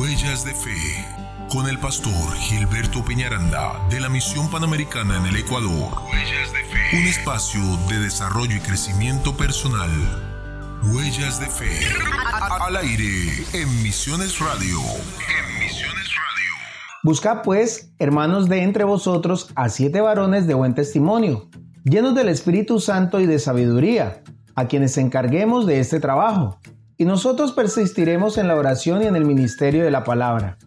Huellas de Fe, con el pastor Gilberto Peñaranda de la Misión Panamericana en el Ecuador. Huellas de Fe. Un espacio de desarrollo y crecimiento personal. Huellas de Fe. Al aire en Misiones Radio. En Misiones Radio. Busca pues, hermanos de entre vosotros, a siete varones de buen testimonio, llenos del Espíritu Santo y de sabiduría, a quienes encarguemos de este trabajo y nosotros persistiremos en la oración y en el ministerio de la palabra.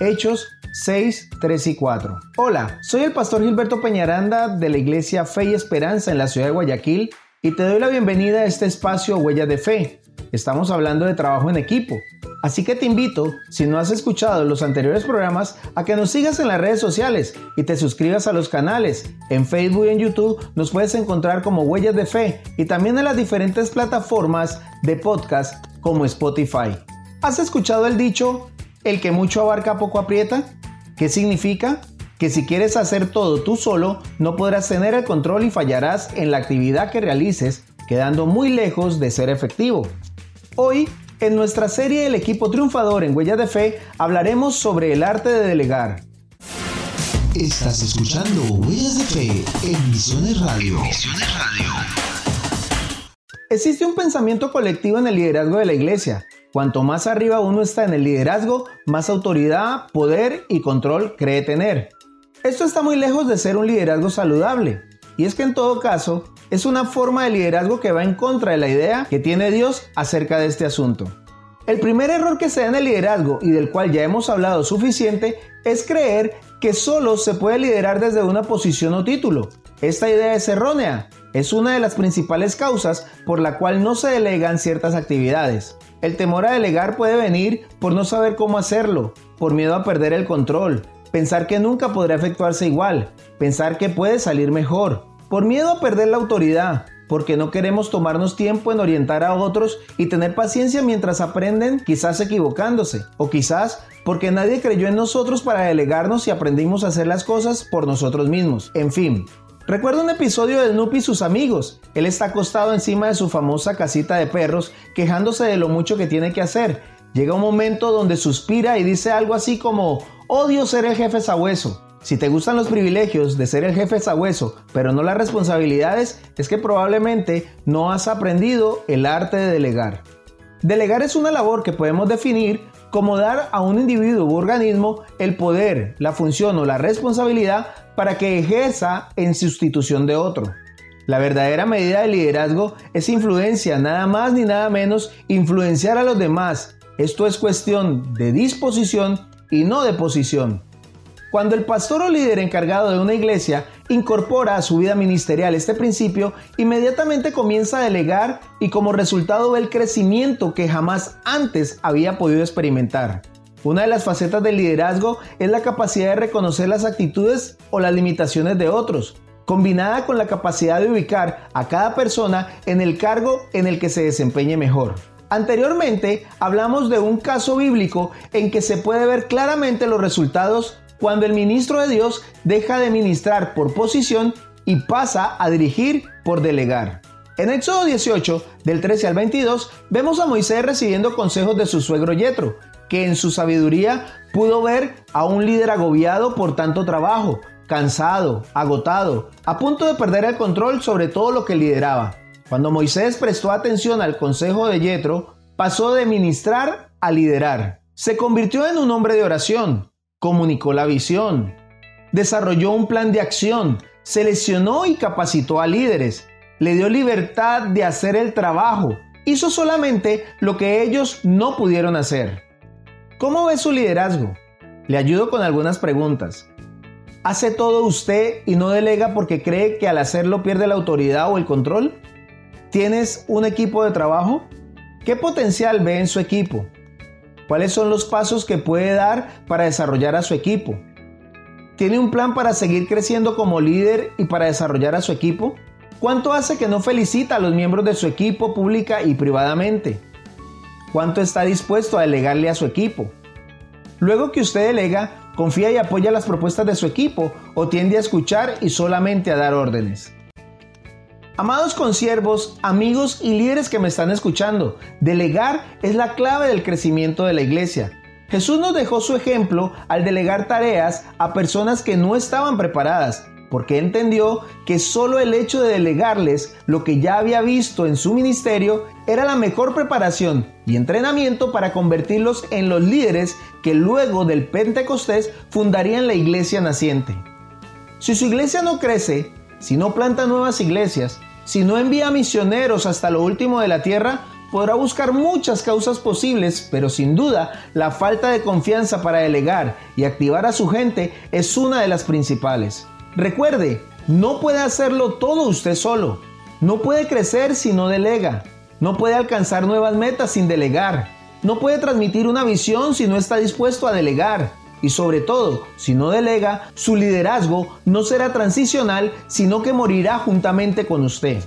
Hechos 6, 3 y 4. Hola, soy el pastor Gilberto Peñaranda de la Iglesia Fe y Esperanza en la ciudad de Guayaquil y te doy la bienvenida a este espacio Huella de Fe. Estamos hablando de trabajo en equipo. Así que te invito, si no has escuchado los anteriores programas, a que nos sigas en las redes sociales y te suscribas a los canales. En Facebook y en YouTube nos puedes encontrar como Huellas de Fe y también en las diferentes plataformas de podcast como Spotify. ¿Has escuchado el dicho, el que mucho abarca poco aprieta? ¿Qué significa? Que si quieres hacer todo tú solo, no podrás tener el control y fallarás en la actividad que realices, quedando muy lejos de ser efectivo. Hoy en nuestra serie El equipo triunfador en Huella de Fe hablaremos sobre el arte de delegar. Estás escuchando Huellas de Fe en Misiones Radio. Radio. Existe un pensamiento colectivo en el liderazgo de la iglesia. Cuanto más arriba uno está en el liderazgo, más autoridad, poder y control cree tener. Esto está muy lejos de ser un liderazgo saludable. Y es que en todo caso, es una forma de liderazgo que va en contra de la idea que tiene Dios acerca de este asunto. El primer error que se da en el liderazgo y del cual ya hemos hablado suficiente es creer que solo se puede liderar desde una posición o título. Esta idea es errónea. Es una de las principales causas por la cual no se delegan ciertas actividades. El temor a delegar puede venir por no saber cómo hacerlo, por miedo a perder el control, pensar que nunca podrá efectuarse igual, pensar que puede salir mejor, por miedo a perder la autoridad, porque no queremos tomarnos tiempo en orientar a otros y tener paciencia mientras aprenden, quizás equivocándose, o quizás porque nadie creyó en nosotros para delegarnos y aprendimos a hacer las cosas por nosotros mismos. En fin, Recuerda un episodio de Snoopy y sus amigos. Él está acostado encima de su famosa casita de perros, quejándose de lo mucho que tiene que hacer. Llega un momento donde suspira y dice algo así como, odio ser el jefe sabueso. Si te gustan los privilegios de ser el jefe sabueso, pero no las responsabilidades, es que probablemente no has aprendido el arte de delegar. Delegar es una labor que podemos definir como dar a un individuo u organismo el poder, la función o la responsabilidad para que ejerza en sustitución de otro. La verdadera medida de liderazgo es influencia, nada más ni nada menos influenciar a los demás. Esto es cuestión de disposición y no de posición. Cuando el pastor o líder encargado de una iglesia incorpora a su vida ministerial este principio, inmediatamente comienza a delegar y como resultado ve el crecimiento que jamás antes había podido experimentar. Una de las facetas del liderazgo es la capacidad de reconocer las actitudes o las limitaciones de otros, combinada con la capacidad de ubicar a cada persona en el cargo en el que se desempeñe mejor. Anteriormente hablamos de un caso bíblico en que se puede ver claramente los resultados cuando el ministro de Dios deja de ministrar por posición y pasa a dirigir por delegar. En Éxodo 18, del 13 al 22, vemos a Moisés recibiendo consejos de su suegro Yetro, que en su sabiduría pudo ver a un líder agobiado por tanto trabajo, cansado, agotado, a punto de perder el control sobre todo lo que lideraba. Cuando Moisés prestó atención al consejo de Yetro, pasó de ministrar a liderar. Se convirtió en un hombre de oración, comunicó la visión, desarrolló un plan de acción, seleccionó y capacitó a líderes, le dio libertad de hacer el trabajo, hizo solamente lo que ellos no pudieron hacer. ¿Cómo ve su liderazgo? Le ayudo con algunas preguntas. ¿Hace todo usted y no delega porque cree que al hacerlo pierde la autoridad o el control? ¿Tienes un equipo de trabajo? ¿Qué potencial ve en su equipo? ¿Cuáles son los pasos que puede dar para desarrollar a su equipo? ¿Tiene un plan para seguir creciendo como líder y para desarrollar a su equipo? ¿Cuánto hace que no felicita a los miembros de su equipo pública y privadamente? ¿Cuánto está dispuesto a delegarle a su equipo? Luego que usted delega, confía y apoya las propuestas de su equipo o tiende a escuchar y solamente a dar órdenes. Amados consiervos, amigos y líderes que me están escuchando, delegar es la clave del crecimiento de la iglesia. Jesús nos dejó su ejemplo al delegar tareas a personas que no estaban preparadas, porque entendió que solo el hecho de delegarles lo que ya había visto en su ministerio era la mejor preparación y entrenamiento para convertirlos en los líderes que luego del Pentecostés fundarían la iglesia naciente. Si su iglesia no crece, si no planta nuevas iglesias, si no envía misioneros hasta lo último de la tierra, podrá buscar muchas causas posibles, pero sin duda la falta de confianza para delegar y activar a su gente es una de las principales. Recuerde, no puede hacerlo todo usted solo. No puede crecer si no delega. No puede alcanzar nuevas metas sin delegar. No puede transmitir una visión si no está dispuesto a delegar. Y sobre todo, si no delega, su liderazgo no será transicional, sino que morirá juntamente con usted.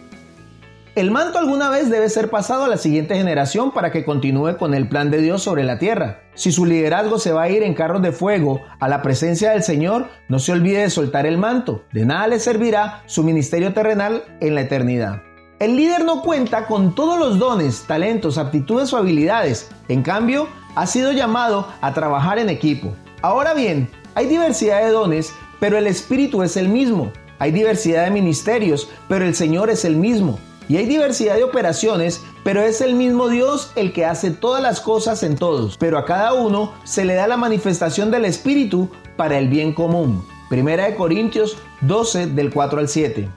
El manto alguna vez debe ser pasado a la siguiente generación para que continúe con el plan de Dios sobre la tierra. Si su liderazgo se va a ir en carros de fuego a la presencia del Señor, no se olvide de soltar el manto. De nada le servirá su ministerio terrenal en la eternidad. El líder no cuenta con todos los dones, talentos, aptitudes o habilidades. En cambio, ha sido llamado a trabajar en equipo. Ahora bien, hay diversidad de dones, pero el Espíritu es el mismo. Hay diversidad de ministerios, pero el Señor es el mismo. Y hay diversidad de operaciones, pero es el mismo Dios el que hace todas las cosas en todos. Pero a cada uno se le da la manifestación del Espíritu para el bien común. Primera de Corintios 12 del 4 al 7.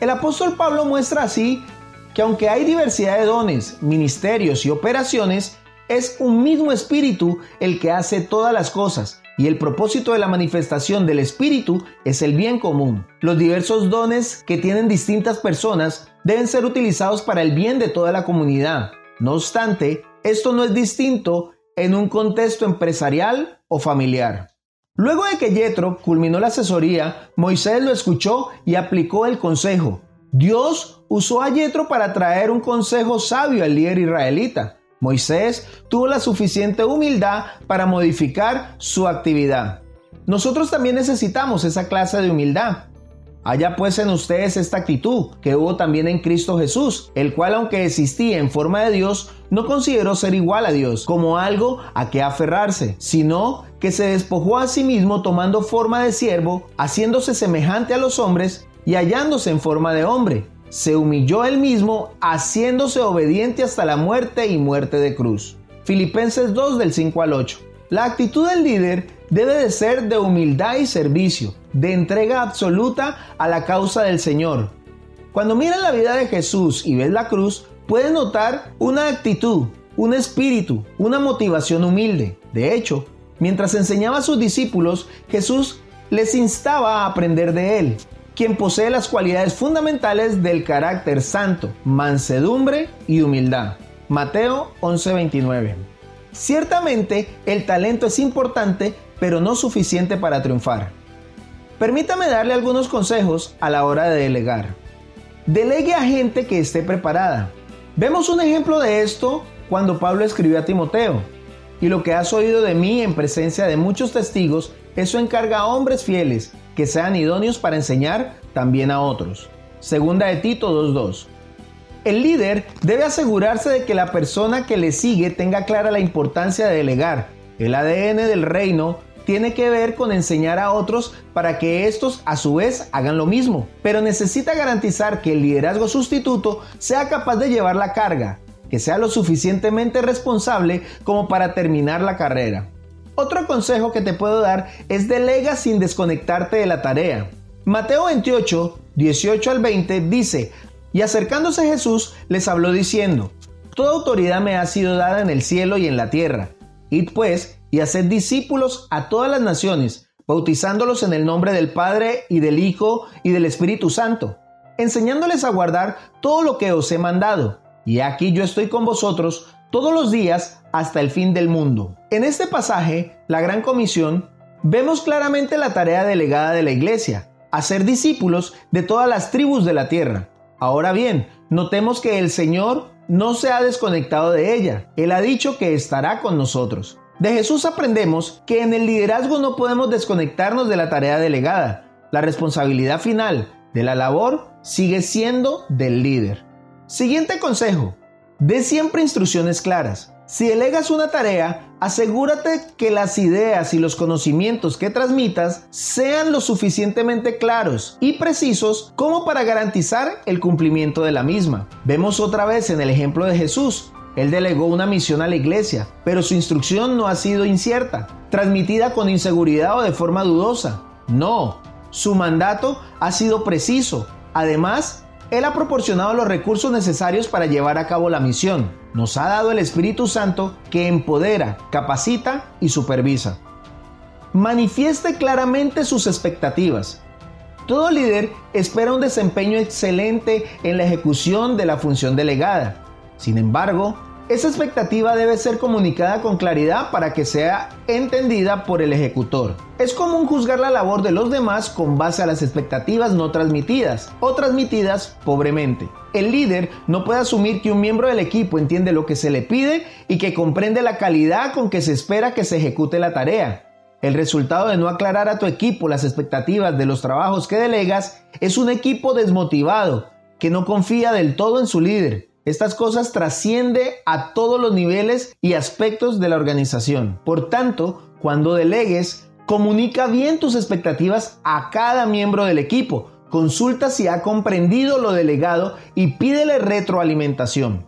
El apóstol Pablo muestra así que aunque hay diversidad de dones, ministerios y operaciones, es un mismo espíritu el que hace todas las cosas y el propósito de la manifestación del Espíritu es el bien común. Los diversos dones que tienen distintas personas deben ser utilizados para el bien de toda la comunidad. No obstante, esto no es distinto en un contexto empresarial o familiar. Luego de que Yetro culminó la asesoría, Moisés lo escuchó y aplicó el consejo. Dios usó a Yetro para traer un consejo sabio al líder israelita. Moisés tuvo la suficiente humildad para modificar su actividad. Nosotros también necesitamos esa clase de humildad. Haya pues en ustedes esta actitud que hubo también en Cristo Jesús, el cual aunque existía en forma de Dios, no consideró ser igual a Dios como algo a que aferrarse, sino que se despojó a sí mismo tomando forma de siervo, haciéndose semejante a los hombres y hallándose en forma de hombre se humilló él mismo, haciéndose obediente hasta la muerte y muerte de cruz. Filipenses 2 del 5 al 8. La actitud del líder debe de ser de humildad y servicio, de entrega absoluta a la causa del Señor. Cuando miras la vida de Jesús y ves la cruz, puedes notar una actitud, un espíritu, una motivación humilde. De hecho, mientras enseñaba a sus discípulos, Jesús les instaba a aprender de él quien posee las cualidades fundamentales del carácter santo, mansedumbre y humildad. Mateo 11:29. Ciertamente el talento es importante, pero no suficiente para triunfar. Permítame darle algunos consejos a la hora de delegar. Delegue a gente que esté preparada. Vemos un ejemplo de esto cuando Pablo escribió a Timoteo. Y lo que has oído de mí en presencia de muchos testigos, eso encarga a hombres fieles que sean idóneos para enseñar también a otros. Segunda de Tito 2.2. El líder debe asegurarse de que la persona que le sigue tenga clara la importancia de delegar. El ADN del reino tiene que ver con enseñar a otros para que estos a su vez hagan lo mismo, pero necesita garantizar que el liderazgo sustituto sea capaz de llevar la carga, que sea lo suficientemente responsable como para terminar la carrera. Otro consejo que te puedo dar es delega sin desconectarte de la tarea. Mateo 28, 18 al 20 dice, y acercándose Jesús les habló diciendo, Toda autoridad me ha sido dada en el cielo y en la tierra. Id pues y haced discípulos a todas las naciones, bautizándolos en el nombre del Padre y del Hijo y del Espíritu Santo, enseñándoles a guardar todo lo que os he mandado. Y aquí yo estoy con vosotros todos los días hasta el fin del mundo. En este pasaje, la Gran Comisión, vemos claramente la tarea delegada de la Iglesia, hacer discípulos de todas las tribus de la tierra. Ahora bien, notemos que el Señor no se ha desconectado de ella. Él ha dicho que estará con nosotros. De Jesús aprendemos que en el liderazgo no podemos desconectarnos de la tarea delegada. La responsabilidad final de la labor sigue siendo del líder. Siguiente consejo. Dé siempre instrucciones claras. Si delegas una tarea, asegúrate que las ideas y los conocimientos que transmitas sean lo suficientemente claros y precisos como para garantizar el cumplimiento de la misma. Vemos otra vez en el ejemplo de Jesús. Él delegó una misión a la iglesia, pero su instrucción no ha sido incierta, transmitida con inseguridad o de forma dudosa. No, su mandato ha sido preciso. Además, Él ha proporcionado los recursos necesarios para llevar a cabo la misión nos ha dado el Espíritu Santo que empodera, capacita y supervisa. Manifieste claramente sus expectativas. Todo líder espera un desempeño excelente en la ejecución de la función delegada. Sin embargo, esa expectativa debe ser comunicada con claridad para que sea entendida por el ejecutor. Es común juzgar la labor de los demás con base a las expectativas no transmitidas o transmitidas pobremente. El líder no puede asumir que un miembro del equipo entiende lo que se le pide y que comprende la calidad con que se espera que se ejecute la tarea. El resultado de no aclarar a tu equipo las expectativas de los trabajos que delegas es un equipo desmotivado que no confía del todo en su líder estas cosas trasciende a todos los niveles y aspectos de la organización. Por tanto, cuando delegues, comunica bien tus expectativas a cada miembro del equipo. Consulta si ha comprendido lo delegado y pídele retroalimentación.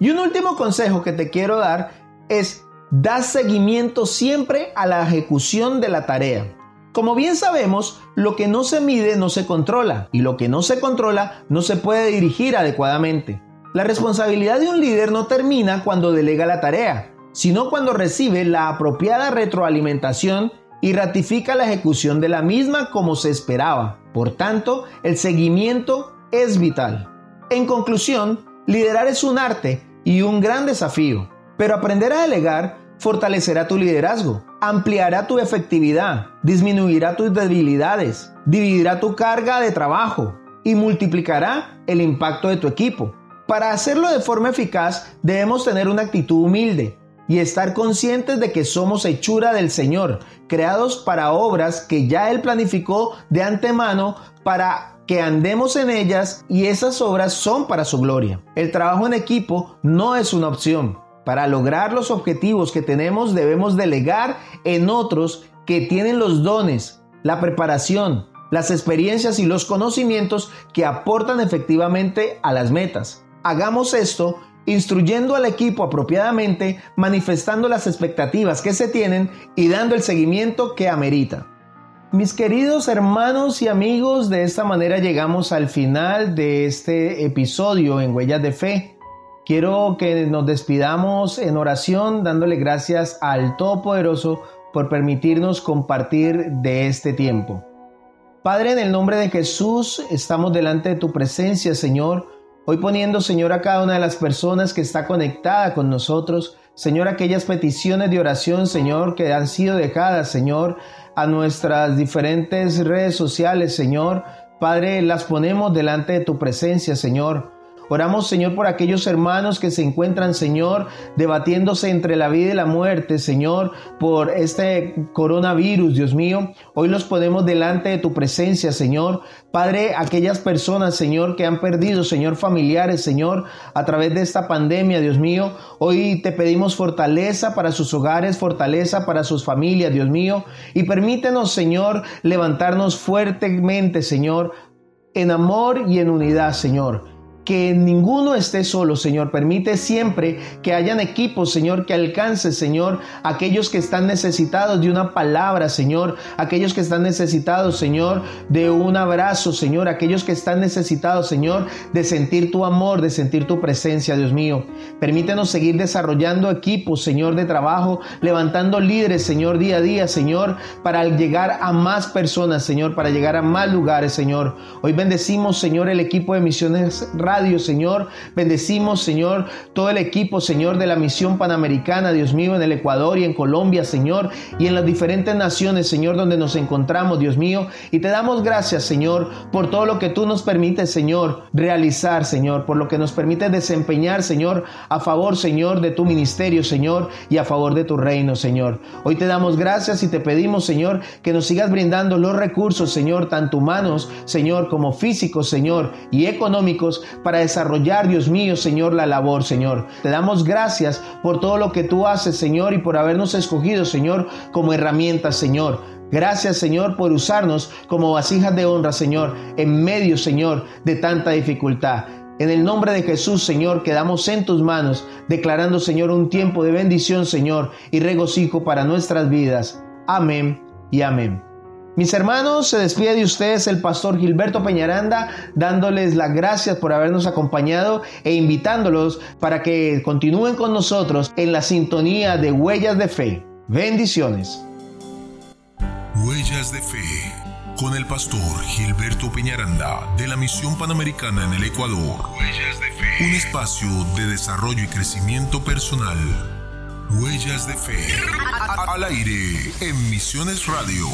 Y un último consejo que te quiero dar es da seguimiento siempre a la ejecución de la tarea. Como bien sabemos, lo que no se mide no se controla y lo que no se controla no se puede dirigir adecuadamente. La responsabilidad de un líder no termina cuando delega la tarea, sino cuando recibe la apropiada retroalimentación y ratifica la ejecución de la misma como se esperaba. Por tanto, el seguimiento es vital. En conclusión, liderar es un arte y un gran desafío, pero aprender a delegar fortalecerá tu liderazgo, ampliará tu efectividad, disminuirá tus debilidades, dividirá tu carga de trabajo y multiplicará el impacto de tu equipo. Para hacerlo de forma eficaz debemos tener una actitud humilde y estar conscientes de que somos hechura del Señor, creados para obras que ya Él planificó de antemano para que andemos en ellas y esas obras son para su gloria. El trabajo en equipo no es una opción. Para lograr los objetivos que tenemos debemos delegar en otros que tienen los dones, la preparación, las experiencias y los conocimientos que aportan efectivamente a las metas. Hagamos esto instruyendo al equipo apropiadamente, manifestando las expectativas que se tienen y dando el seguimiento que amerita. Mis queridos hermanos y amigos, de esta manera llegamos al final de este episodio en Huellas de Fe. Quiero que nos despidamos en oración dándole gracias al Todopoderoso por permitirnos compartir de este tiempo. Padre, en el nombre de Jesús, estamos delante de tu presencia, Señor Hoy poniendo, Señor, a cada una de las personas que está conectada con nosotros, Señor, aquellas peticiones de oración, Señor, que han sido dejadas, Señor, a nuestras diferentes redes sociales, Señor. Padre, las ponemos delante de tu presencia, Señor. Oramos, Señor, por aquellos hermanos que se encuentran, Señor, debatiéndose entre la vida y la muerte, Señor, por este coronavirus, Dios mío. Hoy los ponemos delante de tu presencia, Señor. Padre, aquellas personas, Señor, que han perdido, Señor, familiares, Señor, a través de esta pandemia, Dios mío. Hoy te pedimos fortaleza para sus hogares, fortaleza para sus familias, Dios mío. Y permítenos, Señor, levantarnos fuertemente, Señor, en amor y en unidad, Señor que ninguno esté solo, Señor. Permite siempre que hayan equipos, Señor, que alcance, Señor, aquellos que están necesitados de una palabra, Señor, aquellos que están necesitados, Señor, de un abrazo, Señor, aquellos que están necesitados, Señor, de sentir tu amor, de sentir tu presencia, Dios mío. Permítenos seguir desarrollando equipos, Señor, de trabajo, levantando líderes, Señor, día a día, Señor, para llegar a más personas, Señor, para llegar a más lugares, Señor. Hoy bendecimos, Señor, el equipo de misiones Señor. Bendecimos, Señor, todo el equipo, Señor, de la misión panamericana, Dios mío, en el Ecuador y en Colombia, Señor, y en las diferentes naciones, Señor, donde nos encontramos, Dios mío. Y te damos gracias, Señor, por todo lo que tú nos permites, Señor, realizar, Señor, por lo que nos permite desempeñar, Señor, a favor, Señor, de tu ministerio, Señor, y a favor de tu reino, Señor. Hoy te damos gracias y te pedimos, Señor, que nos sigas brindando los recursos, Señor, tanto humanos, Señor, como físicos, Señor, y económicos, para desarrollar, Dios mío, Señor, la labor, Señor. Te damos gracias por todo lo que tú haces, Señor, y por habernos escogido, Señor, como herramientas, Señor. Gracias, Señor, por usarnos como vasijas de honra, Señor, en medio, Señor, de tanta dificultad. En el nombre de Jesús, Señor, quedamos en tus manos, declarando, Señor, un tiempo de bendición, Señor, y regocijo para nuestras vidas. Amén y amén. Mis hermanos, se despide de ustedes el pastor Gilberto Peñaranda, dándoles las gracias por habernos acompañado e invitándolos para que continúen con nosotros en la sintonía de Huellas de Fe. Bendiciones. Huellas de Fe, con el pastor Gilberto Peñaranda de la Misión Panamericana en el Ecuador. Huellas de Fe, un espacio de desarrollo y crecimiento personal. Huellas de Fe, al aire en Misiones Radio.